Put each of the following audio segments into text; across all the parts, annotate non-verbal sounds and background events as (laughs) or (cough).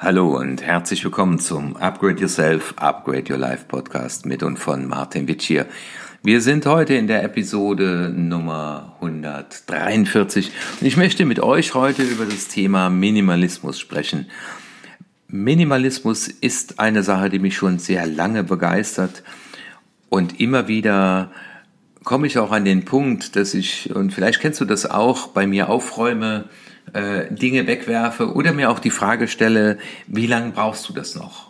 Hallo und herzlich willkommen zum Upgrade Yourself, Upgrade Your Life Podcast mit und von Martin Witsch hier. Wir sind heute in der Episode Nummer 143 und ich möchte mit euch heute über das Thema Minimalismus sprechen. Minimalismus ist eine Sache, die mich schon sehr lange begeistert und immer wieder komme ich auch an den Punkt, dass ich, und vielleicht kennst du das auch, bei mir aufräume, äh, Dinge wegwerfe oder mir auch die Frage stelle, wie lange brauchst du das noch?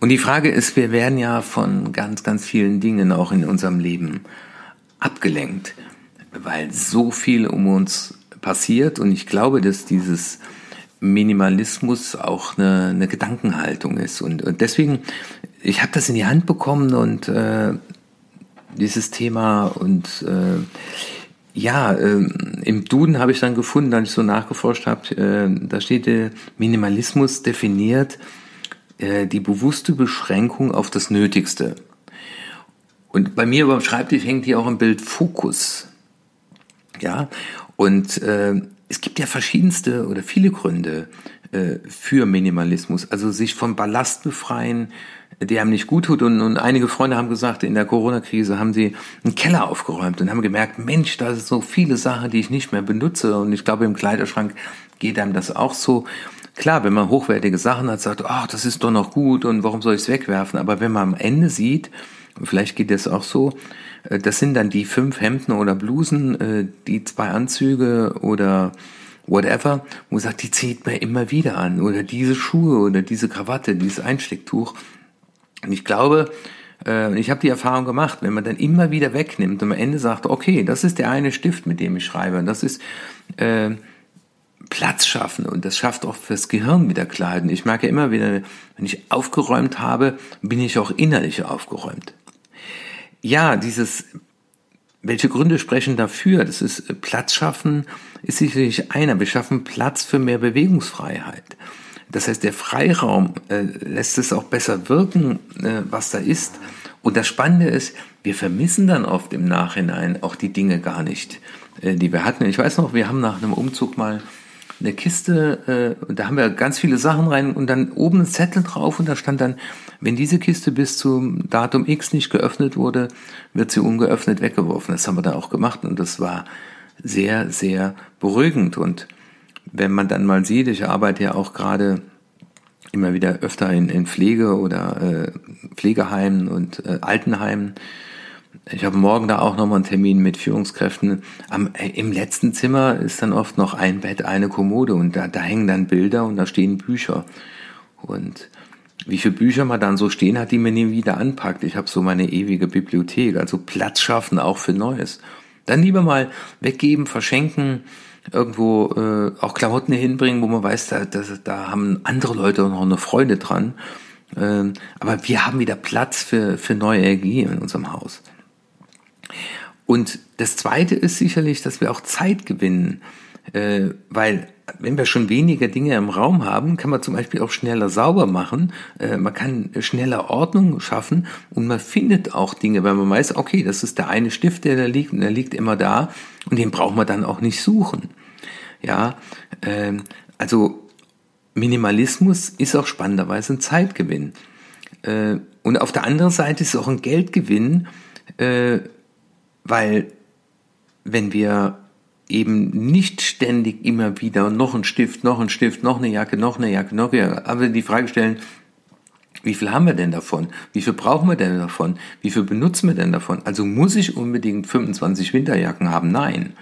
Und die Frage ist, wir werden ja von ganz, ganz vielen Dingen auch in unserem Leben abgelenkt, weil so viel um uns passiert und ich glaube, dass dieses Minimalismus auch eine, eine Gedankenhaltung ist und, und deswegen, ich habe das in die Hand bekommen und äh, dieses Thema und äh, ja, äh, im Duden habe ich dann gefunden, als ich so nachgeforscht habe, äh, da steht der Minimalismus definiert äh, die bewusste Beschränkung auf das Nötigste. Und bei mir beim Schreibtisch hängt hier auch ein Bild Fokus. Ja, und äh, es gibt ja verschiedenste oder viele Gründe äh, für Minimalismus. Also sich vom Ballast befreien, der einem nicht gut tut. Und, und einige Freunde haben gesagt, in der Corona-Krise haben sie einen Keller aufgeräumt und haben gemerkt, Mensch, da sind so viele Sachen, die ich nicht mehr benutze. Und ich glaube, im Kleiderschrank geht einem das auch so. Klar, wenn man hochwertige Sachen hat, sagt, ach, das ist doch noch gut und warum soll ich es wegwerfen? Aber wenn man am Ende sieht, vielleicht geht das auch so, äh, das sind dann die fünf Hemden oder Blusen, äh, die zwei Anzüge oder whatever, wo sagt, die zieht man immer wieder an. Oder diese Schuhe oder diese Krawatte, dieses Einstecktuch. Und ich glaube, äh, ich habe die Erfahrung gemacht, wenn man dann immer wieder wegnimmt und am Ende sagt, okay, das ist der eine Stift, mit dem ich schreibe, und das ist äh, Platz schaffen und das schafft auch fürs Gehirn wieder. Und ich merke immer wieder, wenn ich aufgeräumt habe, bin ich auch innerlich aufgeräumt. Ja, dieses, welche Gründe sprechen dafür? Das ist äh, Platz schaffen, ist sicherlich einer. Wir schaffen Platz für mehr Bewegungsfreiheit. Das heißt, der Freiraum äh, lässt es auch besser wirken, äh, was da ist. Und das Spannende ist, wir vermissen dann oft im Nachhinein auch die Dinge gar nicht, äh, die wir hatten. Ich weiß noch, wir haben nach einem Umzug mal eine Kiste, äh, da haben wir ganz viele Sachen rein und dann oben ein Zettel drauf und da stand dann, wenn diese Kiste bis zum Datum X nicht geöffnet wurde, wird sie ungeöffnet weggeworfen. Das haben wir dann auch gemacht und das war sehr, sehr beruhigend und wenn man dann mal sieht, ich arbeite ja auch gerade immer wieder öfter in, in Pflege oder äh, Pflegeheimen und äh, Altenheimen. Ich habe morgen da auch nochmal einen Termin mit Führungskräften. Am, äh, Im letzten Zimmer ist dann oft noch ein Bett, eine Kommode und da, da hängen dann Bilder und da stehen Bücher. Und wie viele Bücher man dann so stehen hat, die man nie wieder anpackt. Ich habe so meine ewige Bibliothek, also Platz schaffen auch für Neues. Dann lieber mal weggeben, verschenken, irgendwo äh, auch Klamotten hinbringen, wo man weiß, da, da, da haben andere Leute noch eine Freude dran. Ähm, aber wir haben wieder Platz für, für neue Energie in unserem Haus. Und das Zweite ist sicherlich, dass wir auch Zeit gewinnen, äh, weil wenn wir schon weniger Dinge im Raum haben, kann man zum Beispiel auch schneller sauber machen, äh, man kann schneller Ordnung schaffen und man findet auch Dinge, weil man weiß, okay, das ist der eine Stift, der da liegt und der liegt immer da und den braucht man dann auch nicht suchen. Ja, ähm, also Minimalismus ist auch spannenderweise ein Zeitgewinn. Äh, und auf der anderen Seite ist es auch ein Geldgewinn, äh, weil wenn wir eben nicht ständig immer wieder noch ein Stift, noch ein Stift, noch eine Jacke, noch eine Jacke, noch eine Jacke, aber die Frage stellen, wie viel haben wir denn davon? Wie viel brauchen wir denn davon? Wie viel benutzen wir denn davon? Also muss ich unbedingt 25 Winterjacken haben? Nein.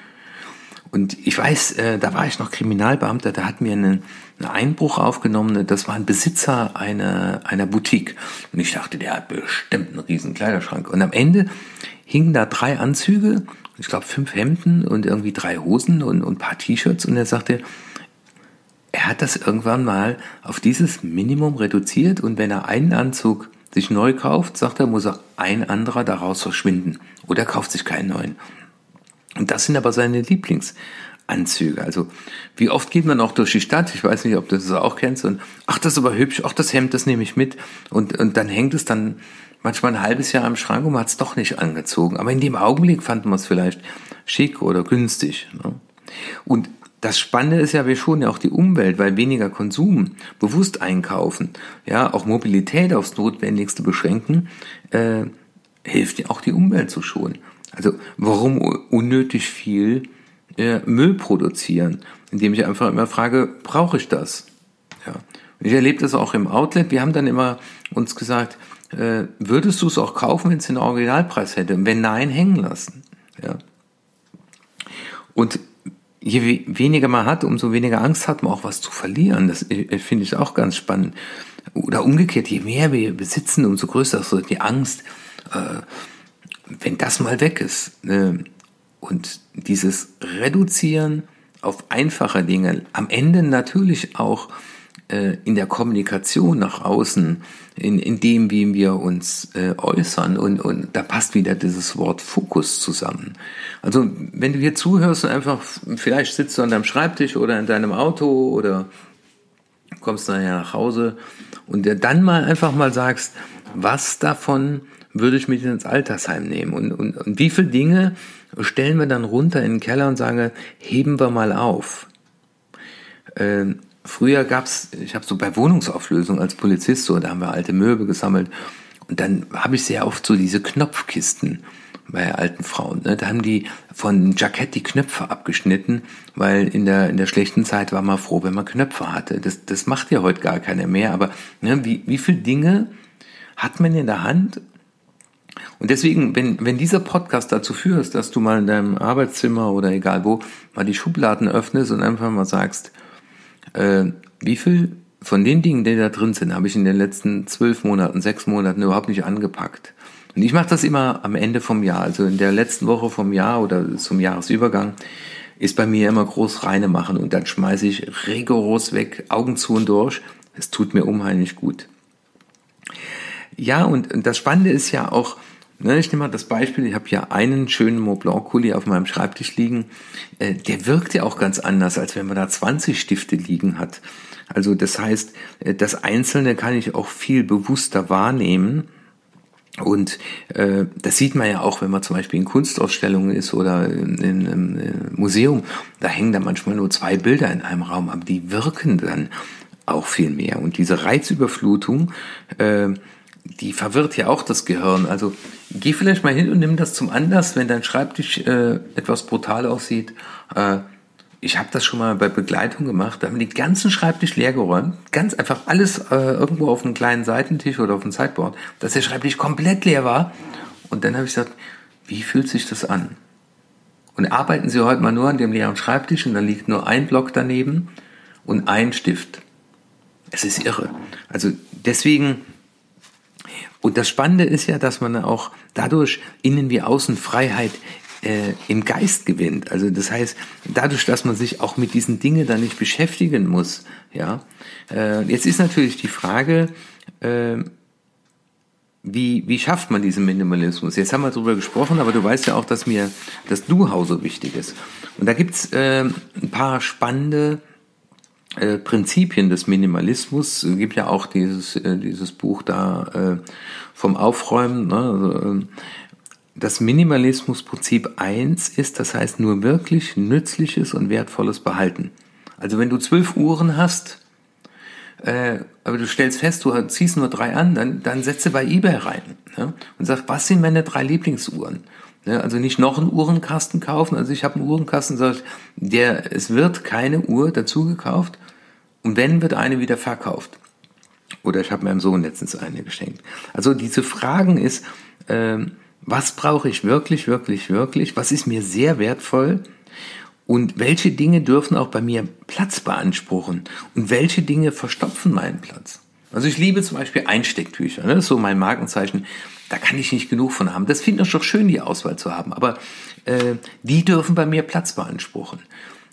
Und ich weiß, äh, da war ich noch Kriminalbeamter, da hat mir einen, einen Einbruch aufgenommen, das war ein Besitzer einer, einer Boutique. Und ich dachte, der hat bestimmt einen riesen Kleiderschrank. Und am Ende hingen da drei Anzüge, ich glaube fünf Hemden und irgendwie drei Hosen und, und ein paar T-Shirts. Und er sagte, er hat das irgendwann mal auf dieses Minimum reduziert und wenn er einen Anzug sich neu kauft, sagt er, muss er ein anderer daraus verschwinden. Oder er kauft sich keinen neuen. Und das sind aber seine Lieblingsanzüge. Also wie oft geht man auch durch die Stadt, ich weiß nicht, ob du das auch kennst, und ach, das ist aber hübsch, ach, das Hemd, das nehme ich mit. Und, und dann hängt es dann manchmal ein halbes Jahr im Schrank und man hat es doch nicht angezogen. Aber in dem Augenblick fand man es vielleicht schick oder günstig. Ne? Und das Spannende ist ja, wir schonen ja auch die Umwelt, weil weniger Konsum, bewusst einkaufen, ja, auch Mobilität aufs Notwendigste beschränken, äh, hilft ja auch die Umwelt zu schonen. Also warum unnötig viel äh, Müll produzieren? Indem ich einfach immer frage, brauche ich das? Ja. Ich erlebe das auch im Outlet. Wir haben dann immer uns gesagt, äh, würdest du es auch kaufen, wenn es den Originalpreis hätte? Und wenn nein, hängen lassen. Ja. Und je weniger man hat, umso weniger Angst hat man auch was zu verlieren. Das äh, finde ich auch ganz spannend. Oder umgekehrt, je mehr wir besitzen, umso größer ist die Angst, äh, wenn das mal weg ist. Äh, und dieses Reduzieren auf einfache Dinge, am Ende natürlich auch äh, in der Kommunikation nach außen, in, in dem, wie wir uns äh, äußern. Und, und da passt wieder dieses Wort Fokus zusammen. Also wenn du hier zuhörst und einfach, vielleicht sitzt du an deinem Schreibtisch oder in deinem Auto oder kommst nachher nach Hause und dann mal einfach mal sagst, was davon würde ich mit ins Altersheim nehmen und, und, und wie viele Dinge stellen wir dann runter in den Keller und sagen, heben wir mal auf. Ähm, Früher gab's, ich habe so bei Wohnungsauflösung als Polizist so, da haben wir alte Möbel gesammelt und dann habe ich sehr oft so diese Knopfkisten bei alten Frauen. Ne? Da haben die von Jackett die Knöpfe abgeschnitten, weil in der, in der schlechten Zeit war man froh, wenn man Knöpfe hatte. Das, das macht ja heute gar keiner mehr, aber ne, wie, wie viele Dinge hat man in der Hand? Und deswegen, wenn, wenn dieser Podcast dazu führt, dass du mal in deinem Arbeitszimmer oder egal wo mal die Schubladen öffnest und einfach mal sagst, äh, wie viel von den Dingen, die da drin sind, habe ich in den letzten zwölf Monaten, sechs Monaten überhaupt nicht angepackt. Und ich mache das immer am Ende vom Jahr, also in der letzten Woche vom Jahr oder zum Jahresübergang ist bei mir immer groß reine machen und dann schmeiße ich rigoros weg, Augen zu und durch. Es tut mir unheimlich gut. Ja, und, und das Spannende ist ja auch, ich nehme mal das Beispiel, ich habe hier einen schönen Mont Blanc Kuli auf meinem Schreibtisch liegen. Äh, der wirkt ja auch ganz anders, als wenn man da 20 Stifte liegen hat. Also das heißt, äh, das Einzelne kann ich auch viel bewusster wahrnehmen. Und äh, das sieht man ja auch, wenn man zum Beispiel in Kunstausstellungen ist oder in, in einem äh, Museum. Da hängen da manchmal nur zwei Bilder in einem Raum, aber die wirken dann auch viel mehr. Und diese Reizüberflutung, äh, die verwirrt ja auch das Gehirn. Also geh vielleicht mal hin und nimm das zum Anlass, wenn dein Schreibtisch äh, etwas brutal aussieht. Äh, ich habe das schon mal bei Begleitung gemacht. Da haben die ganzen Schreibtisch leer geräumt. Ganz einfach alles äh, irgendwo auf einem kleinen Seitentisch oder auf dem Sideboard, dass der Schreibtisch komplett leer war. Und dann habe ich gesagt, wie fühlt sich das an? Und arbeiten Sie heute mal nur an dem leeren Schreibtisch und dann liegt nur ein Block daneben und ein Stift. Es ist irre. Also deswegen und das Spannende ist ja, dass man auch dadurch innen wie außen Freiheit äh, im Geist gewinnt. Also das heißt, dadurch, dass man sich auch mit diesen Dingen dann nicht beschäftigen muss. Ja, äh, jetzt ist natürlich die Frage, äh, wie, wie schafft man diesen Minimalismus? Jetzt haben wir darüber gesprochen, aber du weißt ja auch, dass mir das Du-Hau so wichtig ist. Und da gibt's äh, ein paar spannende äh, Prinzipien des Minimalismus. Es gibt ja auch dieses, äh, dieses Buch da äh, vom Aufräumen. Ne? Also, ähm, das Minimalismusprinzip 1 ist, das heißt nur wirklich nützliches und wertvolles behalten. Also wenn du zwölf Uhren hast, äh, aber du stellst fest, du ziehst nur drei an, dann, dann setze bei eBay rein ne? und sag, was sind meine drei Lieblingsuhren? Ne? Also nicht noch einen Uhrenkasten kaufen. Also ich habe einen Uhrenkasten, der, es wird keine Uhr dazu gekauft, und wenn, wird eine wieder verkauft. Oder ich habe meinem Sohn letztens eine geschenkt. Also diese Fragen ist, äh, was brauche ich wirklich, wirklich, wirklich? Was ist mir sehr wertvoll? Und welche Dinge dürfen auch bei mir Platz beanspruchen? Und welche Dinge verstopfen meinen Platz? Also ich liebe zum Beispiel Einstecktücher. Ne? Das ist so mein Markenzeichen. Da kann ich nicht genug von haben. Das finde ich doch schön, die Auswahl zu haben. Aber äh, die dürfen bei mir Platz beanspruchen.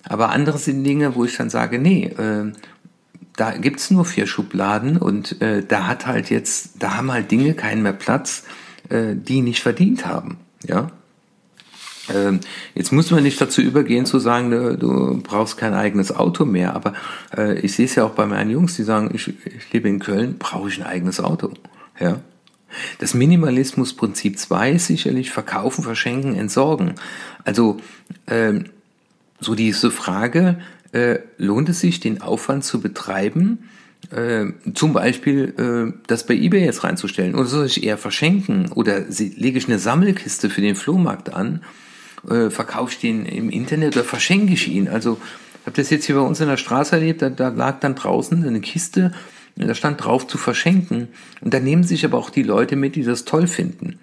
Aber andere sind Dinge, wo ich dann sage, nee, äh, da gibt's nur vier Schubladen und äh, da hat halt jetzt, da haben halt Dinge keinen mehr Platz, äh, die nicht verdient haben. Ja. Ähm, jetzt muss man nicht dazu übergehen zu sagen, du, du brauchst kein eigenes Auto mehr, aber äh, ich sehe es ja auch bei meinen Jungs, die sagen, ich, ich lebe in Köln, brauche ich ein eigenes Auto. Ja. Das Minimalismusprinzip 2 ist sicherlich verkaufen, verschenken, entsorgen. Also ähm, so diese Frage, äh, lohnt es sich, den Aufwand zu betreiben, äh, zum Beispiel äh, das bei eBay jetzt reinzustellen? Oder soll ich eher verschenken? Oder lege ich eine Sammelkiste für den Flohmarkt an? Äh, verkaufe ich den im Internet oder verschenke ich ihn? Also ich habe das jetzt hier bei uns in der Straße erlebt, da, da lag dann draußen eine Kiste, da stand drauf zu verschenken. Und da nehmen sich aber auch die Leute mit, die das toll finden.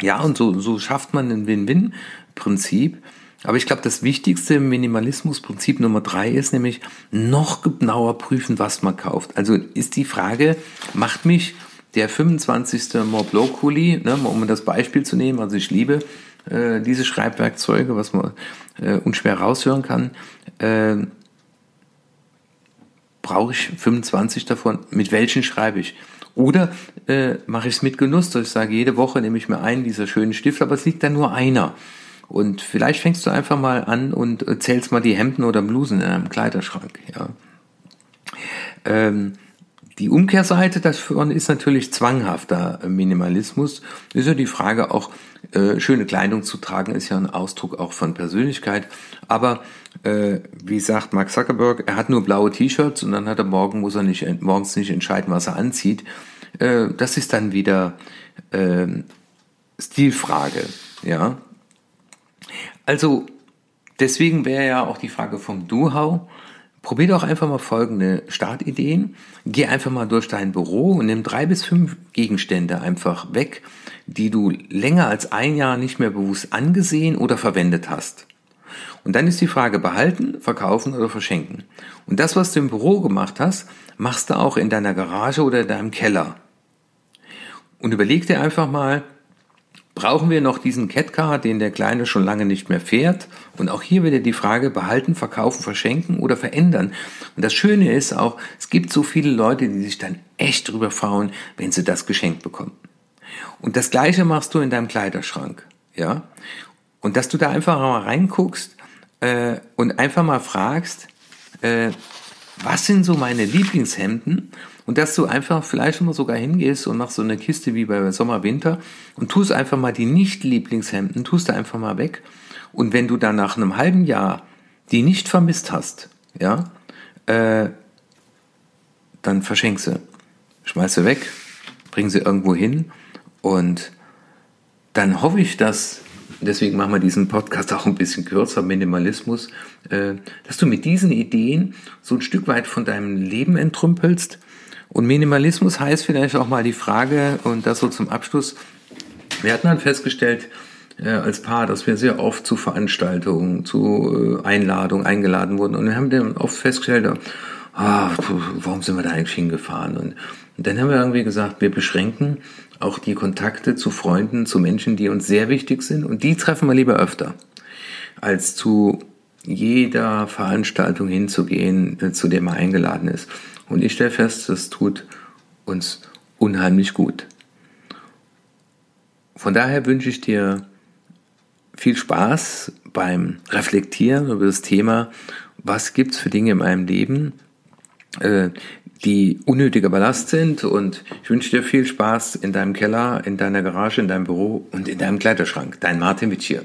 Ja, und so, so schafft man ein Win-Win-Prinzip. Aber ich glaube, das wichtigste Minimalismusprinzip Nummer drei ist nämlich noch genauer prüfen, was man kauft. Also ist die Frage, macht mich der 25. Montblanc Kuli, ne, um das Beispiel zu nehmen, also ich liebe äh, diese Schreibwerkzeuge, was man äh, unschwer raushören kann, äh, brauche ich 25 davon, mit welchen schreibe ich? Oder äh, mache ich es mit Genuss, dass ich sage, jede Woche nehme ich mir einen dieser schönen Stifte, aber es liegt da nur einer. Und vielleicht fängst du einfach mal an und zählst mal die Hemden oder Blusen in einem Kleiderschrank. Ja. Ähm, die Umkehrseite davon ist natürlich zwanghafter Minimalismus. Ist ja die Frage auch, äh, schöne Kleidung zu tragen, ist ja ein Ausdruck auch von Persönlichkeit. Aber äh, wie sagt Mark Zuckerberg, er hat nur blaue T-Shirts und dann hat er morgen muss er nicht morgens nicht entscheiden, was er anzieht. Äh, das ist dann wieder äh, Stilfrage, ja. Also deswegen wäre ja auch die Frage vom Do-How. Probier doch einfach mal folgende Startideen. Geh einfach mal durch dein Büro und nimm drei bis fünf Gegenstände einfach weg, die du länger als ein Jahr nicht mehr bewusst angesehen oder verwendet hast. Und dann ist die Frage behalten, verkaufen oder verschenken. Und das, was du im Büro gemacht hast, machst du auch in deiner Garage oder in deinem Keller. Und überleg dir einfach mal, brauchen wir noch diesen Catcar, den der Kleine schon lange nicht mehr fährt? Und auch hier wieder die Frage, behalten, verkaufen, verschenken oder verändern. Und das Schöne ist auch, es gibt so viele Leute, die sich dann echt drüber freuen, wenn sie das geschenkt bekommen. Und das Gleiche machst du in deinem Kleiderschrank, ja? Und dass du da einfach mal reinguckst äh, und einfach mal fragst, äh, was sind so meine Lieblingshemden und dass du einfach vielleicht mal sogar hingehst und machst so eine Kiste wie bei Sommer, Winter und tust einfach mal die Nicht-Lieblingshemden, tust du einfach mal weg. Und wenn du dann nach einem halben Jahr die nicht vermisst hast, ja, äh, dann verschenk sie. Schmeiß sie weg, bring sie irgendwo hin und dann hoffe ich, dass deswegen machen wir diesen Podcast (laughs) auch ein bisschen kürzer, Minimalismus, äh, dass du mit diesen Ideen so ein Stück weit von deinem Leben entrümpelst und Minimalismus heißt vielleicht auch mal die Frage, und das so zum Abschluss, wir hatten dann festgestellt, äh, als Paar, dass wir sehr oft zu Veranstaltungen, zu äh, Einladungen eingeladen wurden. Und wir haben dann oft festgestellt, ah, warum sind wir da eigentlich hingefahren? Und, und dann haben wir irgendwie gesagt, wir beschränken auch die Kontakte zu Freunden, zu Menschen, die uns sehr wichtig sind. Und die treffen wir lieber öfter, als zu jeder Veranstaltung hinzugehen, äh, zu der man eingeladen ist. Und ich stelle fest, das tut uns unheimlich gut. Von daher wünsche ich dir viel Spaß beim Reflektieren über das Thema, was gibt es für Dinge in meinem Leben, äh, die unnötiger Ballast sind. Und ich wünsche dir viel Spaß in deinem Keller, in deiner Garage, in deinem Büro und in deinem Kleiderschrank. Dein Martin Witsch hier.